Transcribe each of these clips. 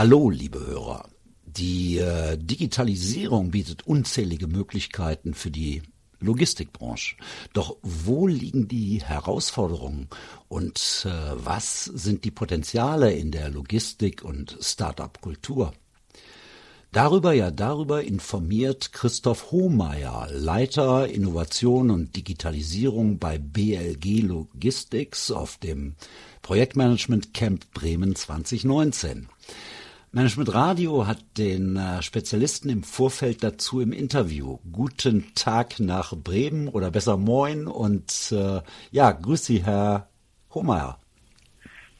Hallo, liebe Hörer. Die äh, Digitalisierung bietet unzählige Möglichkeiten für die Logistikbranche. Doch wo liegen die Herausforderungen und äh, was sind die Potenziale in der Logistik und Start-up-Kultur? Darüber, ja, darüber informiert Christoph Hohmeier, Leiter Innovation und Digitalisierung bei BLG Logistics auf dem Projektmanagement Camp Bremen 2019. Management Radio hat den äh, Spezialisten im Vorfeld dazu im Interview. Guten Tag nach Bremen oder besser Moin und äh, ja, grüß Sie, Herr Hohmeier.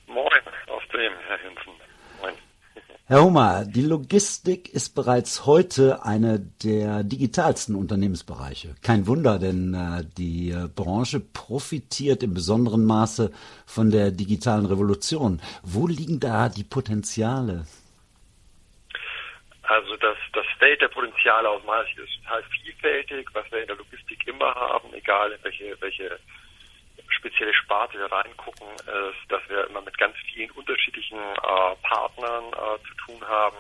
Moin aus Bremen, Herr Hinzen. Moin. Herr Hohmeier, die Logistik ist bereits heute eine der digitalsten Unternehmensbereiche. Kein Wunder, denn äh, die äh, Branche profitiert im besonderen Maße von der digitalen Revolution. Wo liegen da die Potenziale? Also das, das Feld der Potenziale aus meiner ist total vielfältig, was wir in der Logistik immer haben, egal in welche, welche spezielle Sparte wir reingucken, ist, dass wir immer mit ganz vielen unterschiedlichen äh, Partnern äh, zu tun haben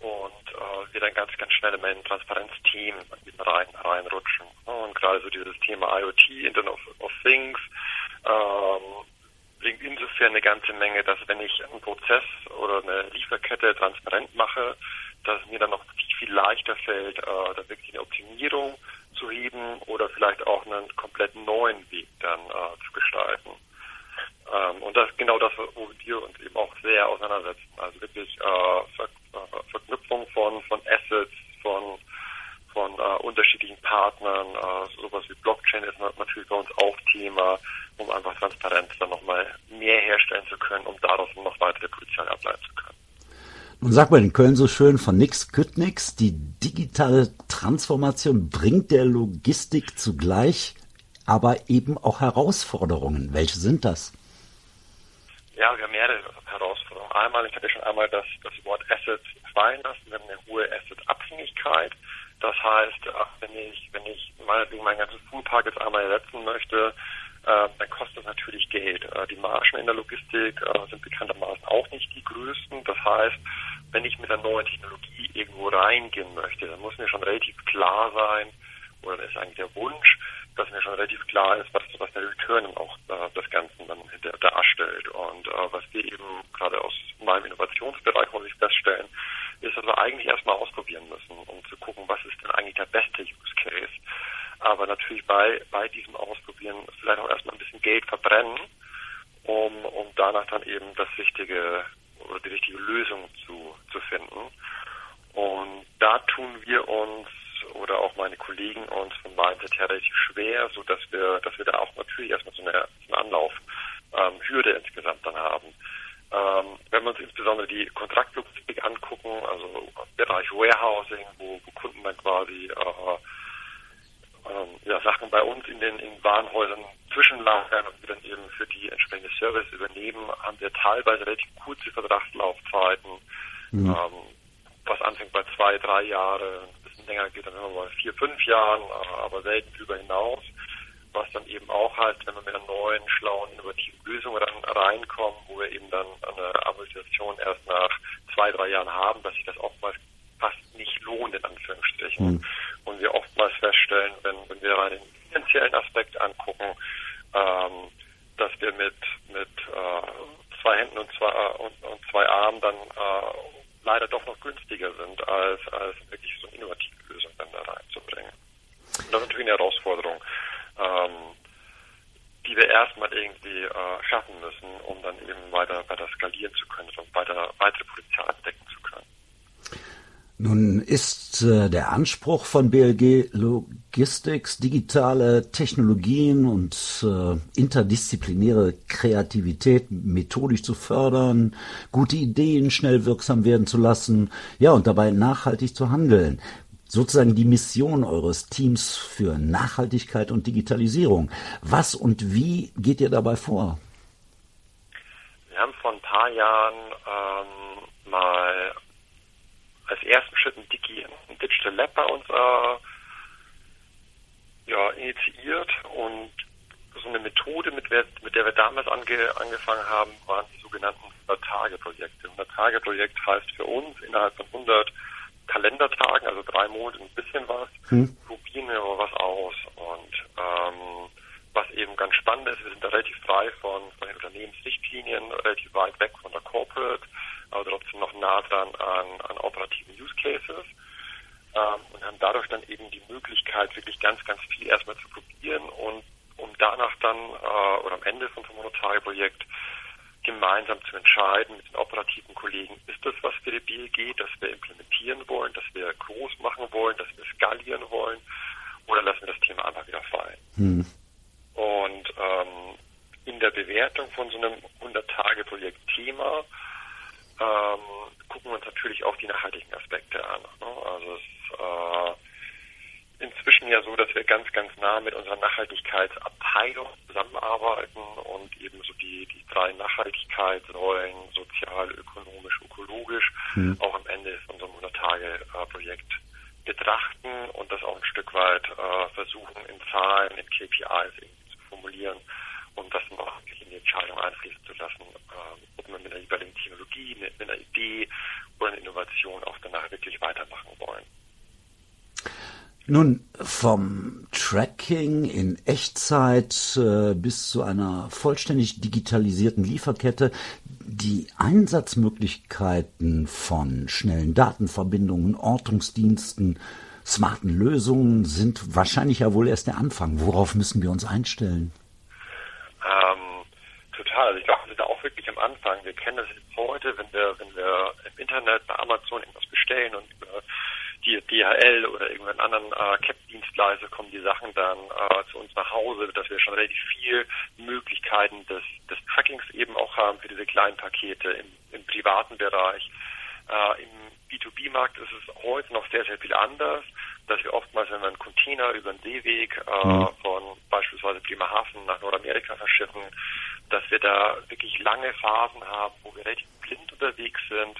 und äh, wir dann ganz, ganz schnell in ein Transparenzteam rein, reinrutschen. Und gerade so dieses Thema IoT, Internet of, of Things, ähm, bringt insofern eine ganze Menge, dass wenn ich einen Prozess oder eine Lieferkette transparent mache, dass es mir dann noch viel, viel leichter fällt, äh, da wirklich eine Optimierung zu heben oder vielleicht auch einen komplett neuen Weg dann äh, zu gestalten. Ähm, und das ist genau das, wo wir uns eben auch sehr auseinandersetzen. Also wirklich äh, Verknüpfung von, von Assets, von von äh, unterschiedlichen Partnern, äh, sowas wie Blockchain ist natürlich bei uns auch Thema, um einfach Transparenz dann nochmal mehr herstellen zu können, um daraus noch weitere Potenziale ableiten zu können. Nun sagt man in Köln so schön, von nix kütt nix. Die digitale Transformation bringt der Logistik zugleich aber eben auch Herausforderungen. Welche sind das? Ja, wir haben mehrere Herausforderungen. Einmal, ich hatte schon einmal das, das Wort Asset fallen lassen. Wir haben eine hohe Asset-Abhängigkeit. Das heißt, wenn ich, wenn ich meinetwegen meinen ganzen Fuhrpark jetzt einmal ersetzen möchte, äh, dann kostet das natürlich Geld. Äh, die Margen in der Logistik äh, sind bekanntermaßen auch nicht die größten. Das heißt, wenn ich mit einer neuen Technologie irgendwo reingehen möchte, dann muss mir schon relativ klar sein, oder das ist eigentlich der Wunsch, dass mir schon relativ klar ist, was, was der Return auch äh, das Ganze dann darstellt. Und äh, was wir eben gerade aus meinem Innovationsbereich muss ich feststellen, ist, dass wir eigentlich erstmal ausprobieren müssen, um zu gucken, was ist denn eigentlich der beste Use Case. Aber natürlich bei, bei diesem Ausprobieren vielleicht auch erstmal ein bisschen Geld verbrennen, um, um danach dann eben das richtige oder die richtige Lösung zu, zu finden. Und da tun wir uns oder auch meine Kollegen uns vom Mindset her relativ schwer, so dass wir, dass wir da auch natürlich erstmal so eine, so eine Anlaufhürde ähm, insgesamt dann haben. Ähm, wenn wir uns insbesondere die Kontraktlogistik angucken, also Bereich Warehousing, wo, wo Kunden dann quasi äh, ähm, ja, Sachen bei uns in den in Warenhäusern zwischenlagern und wir dann eben für die entsprechende Service übernehmen, haben wir teilweise relativ kurze Vertragslaufzeiten, mhm. ähm, was anfängt bei zwei, drei Jahre, ein bisschen länger geht dann immer bei vier, fünf Jahren, äh, aber selten darüber hinaus. Was dann eben auch halt, wenn wir mit einer neuen, schlauen, innovativen Lösung dann reinkommen, wo wir eben dann eine Amortisation erst nach zwei, drei Jahren haben, dass sich das oftmals fast nicht lohnt, in Anführungsstrichen. Mhm. Und wir oftmals feststellen, wenn, wenn wir rein den finanziellen Aspekt angucken, ähm, dass wir mit, mit äh, zwei Händen und zwei, und, und zwei Armen dann äh, leider doch noch günstiger sind, als, als wirklich so eine innovative Lösung dann da reinzubringen. Und das ist natürlich eine Herausforderung, ähm, die wir erstmal irgendwie äh, schaffen müssen, um dann eben weiter, weiter skalieren zu können und weiter, weitere Potenziale entdecken zu können. Nun ist äh, der Anspruch von BLG Logistics, digitale Technologien und äh, interdisziplinäre Kreativität methodisch zu fördern, gute Ideen schnell wirksam werden zu lassen, ja, und dabei nachhaltig zu handeln. Sozusagen die Mission eures Teams für Nachhaltigkeit und Digitalisierung. Was und wie geht ihr dabei vor? Wir haben vor ein paar Jahren ähm, mal als ersten Schritt ein, Digi, ein Digital Lab bei uns äh, ja, initiiert und so eine Methode, mit der, mit der wir damals ange, angefangen haben, waren die sogenannten 100-Tage-Projekte. 100-Tage-Projekt heißt für uns innerhalb von 100 Kalendertagen, also drei Monate ein bisschen was, hm. probieren wir aber was aus. Und ähm, was eben ganz spannend ist, wir sind da relativ frei von, von den Unternehmensrichtlinien, relativ weit weg von der Corporate, aber trotzdem noch nah dran an, an operativen Use Cases ähm, und haben dadurch dann eben die Möglichkeit, wirklich ganz, ganz viel erstmal zu probieren und um danach dann am Ende vom 500-Tage-Projekt gemeinsam zu entscheiden mit den operativen Kollegen, ist das was für die BLG, das wir implementieren wollen, das wir groß machen wollen, das wir skalieren wollen oder lassen wir das Thema einfach wieder fallen. Hm. Und ähm, in der Bewertung von so einem 100-Tage-Projekt-Thema ähm, gucken wir uns natürlich auch die nachhaltigen Aspekte an. Ne? Also es äh, inzwischen ja so, dass wir ganz, ganz nah mit unserer Nachhaltigkeitsabteilung zusammenarbeiten und eben so die, die drei Nachhaltigkeitsrollen, sozial, ökonomisch, ökologisch, mhm. auch am Ende von so einem 100-Tage-Projekt betrachten und das auch ein Stück weit äh, versuchen, in Zahlen, in KPIs zu formulieren, um das dann auch wirklich in die Entscheidung einfließen zu lassen, äh, ob man mit einer jeweiligen Technologie, mit, mit einer Idee oder einer Innovation auch danach wirklich weitermachen wollen. Nun, vom Tracking in Echtzeit äh, bis zu einer vollständig digitalisierten Lieferkette, die Einsatzmöglichkeiten von schnellen Datenverbindungen, Ortungsdiensten, smarten Lösungen sind wahrscheinlich ja wohl erst der Anfang. Worauf müssen wir uns einstellen? Ähm, total. Also ich glaube, wir sind auch wirklich am Anfang. Wir kennen das jetzt heute, wenn wir, wenn wir im Internet bei Amazon irgendwas bestellen und die DHL oder irgendeinen anderen äh, CAP-Dienstleister kommen die Sachen dann äh, zu uns nach Hause, dass wir schon relativ viel Möglichkeiten des, des Trackings eben auch haben für diese kleinen Pakete im, im privaten Bereich. Äh, Im B2B-Markt ist es heute noch sehr, sehr viel anders, dass wir oftmals, wenn wir einen Container über den Seeweg äh, mhm. von beispielsweise Bremerhaven nach Nordamerika verschiffen, dass wir da wirklich lange Phasen haben, wo wir relativ blind unterwegs sind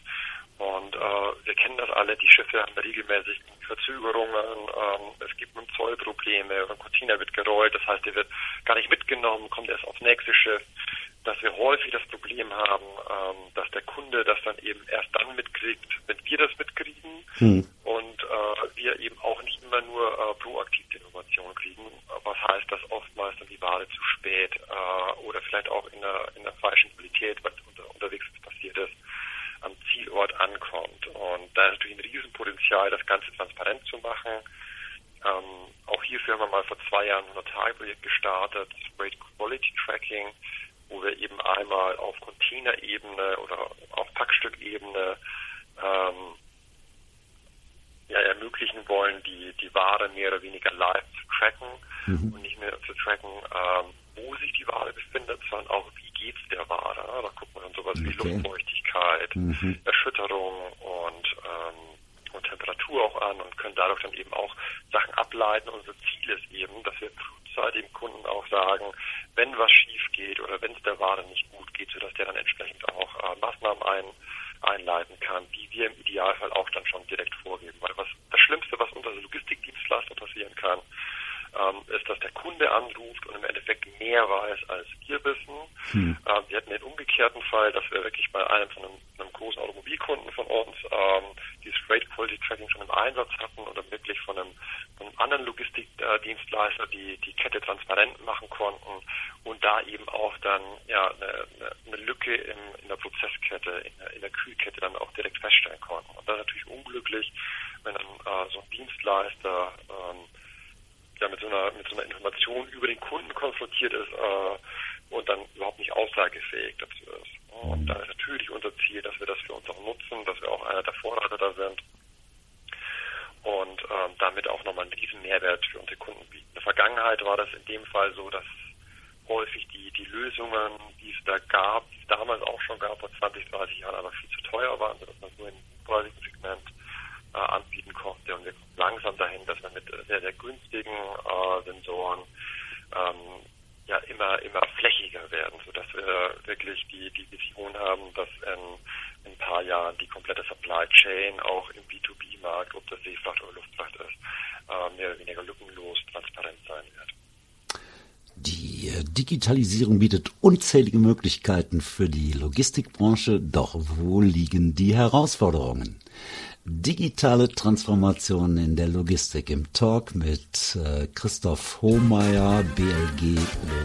und äh, wir kennen das alle, die Schiffe haben regelmäßig Verzögerungen, ähm, es gibt nun Zollprobleme, ein Container wird gerollt, das heißt, der wird gar nicht mitgenommen, kommt erst aufs nächste Schiff. Dass wir häufig das Problem haben, ähm, dass der Kunde das dann eben erst dann mitkriegt, wenn wir das mitkriegen hm. und äh, wir eben auch nicht immer nur äh, proaktiv die Innovation kriegen, was heißt, dass oftmals dann die Ware zu spät äh, oder vielleicht auch in der, in der falschen Qualität, was unter, unterwegs passiert ist, am Zielort ankommt. Und da ist natürlich ein Riesenpotenzial, das Ganze transparent zu machen. Ähm, auch hierfür haben wir mal vor zwei Jahren ein Notarprojekt gestartet, Rate Quality Tracking, wo wir eben einmal auf Containerebene oder auf Packstückebene ähm, ja, ermöglichen wollen, die, die Ware mehr oder weniger live zu tracken mhm. und nicht mehr zu tracken, ähm, wo sich die Ware befindet, sondern auch, wie geht es der Ware. Da guckt man dann sowas okay. wie Luftfeuchtigkeit, mhm. Erschütterung Temperatur auch an und können dadurch dann eben auch Sachen ableiten. Unser Ziel ist eben, dass wir frühzeitig dem Kunden auch sagen, wenn was schief geht oder wenn es der Ware nicht gut geht, sodass der dann entsprechend auch äh, Maßnahmen ein, einleiten kann, die wir im Idealfall auch dann schon direkt vorgeben. Weil was das Schlimmste, was unter Logistikdienstleister passieren kann, ähm, ist, dass der Kunde anruft und im Endeffekt mehr weiß, als wir wissen. Hm. Ähm, wir hatten den umgekehrten Fall, dass wir wirklich bei einem von einem, einem großen Automobilkunden von uns ähm, dieses Freight Quality Tracking schon im Einsatz hatten oder wirklich von einem, von einem anderen Logistikdienstleister die, die Kette transparent machen konnten und da eben auch dann ja eine, eine Lücke in, in der Prozesskette, in der, in der Kühlkette dann auch direkt feststellen konnten. Und das ist natürlich unglücklich, wenn dann äh, so ein Dienstleister ähm, ja mit so einer mit so einer Information über den Kunden konfrontiert ist äh, und dann überhaupt nicht aussagefähig dazu ist. Und da ist natürlich unser Ziel, dass wir das für uns auch nutzen, dass wir auch einer der Vorreiter da sind und ähm, damit auch nochmal einen riesen Mehrwert für unsere Kunden bieten. In der Vergangenheit war das in dem Fall so, dass häufig die, die Lösungen, die es da gab, die es damals auch schon gab, vor 20, 30 Jahren, aber viel zu teuer waren, sodass man nur im preisigen Segment äh, anbieten konnte. Und wir kommen langsam dahin, dass wir mit sehr, sehr günstigen äh, Sensoren ähm, ja immer, immer flächiger werden, sodass wir wirklich die, die Vision haben, dass in, in ein paar Jahren die komplette Supply Chain auch im B2B-Markt, ob das Seefracht oder Luftfracht ist, mehr oder weniger lückenlos transparent sein wird. Die Digitalisierung bietet unzählige Möglichkeiten für die Logistikbranche, doch wo liegen die Herausforderungen? Digitale Transformation in der Logistik im Talk mit äh, Christoph Hohmeier, BLG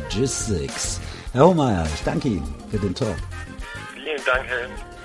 Logistics. Herr Hohmeier, ich danke Ihnen für den Talk. Vielen Dank, Herr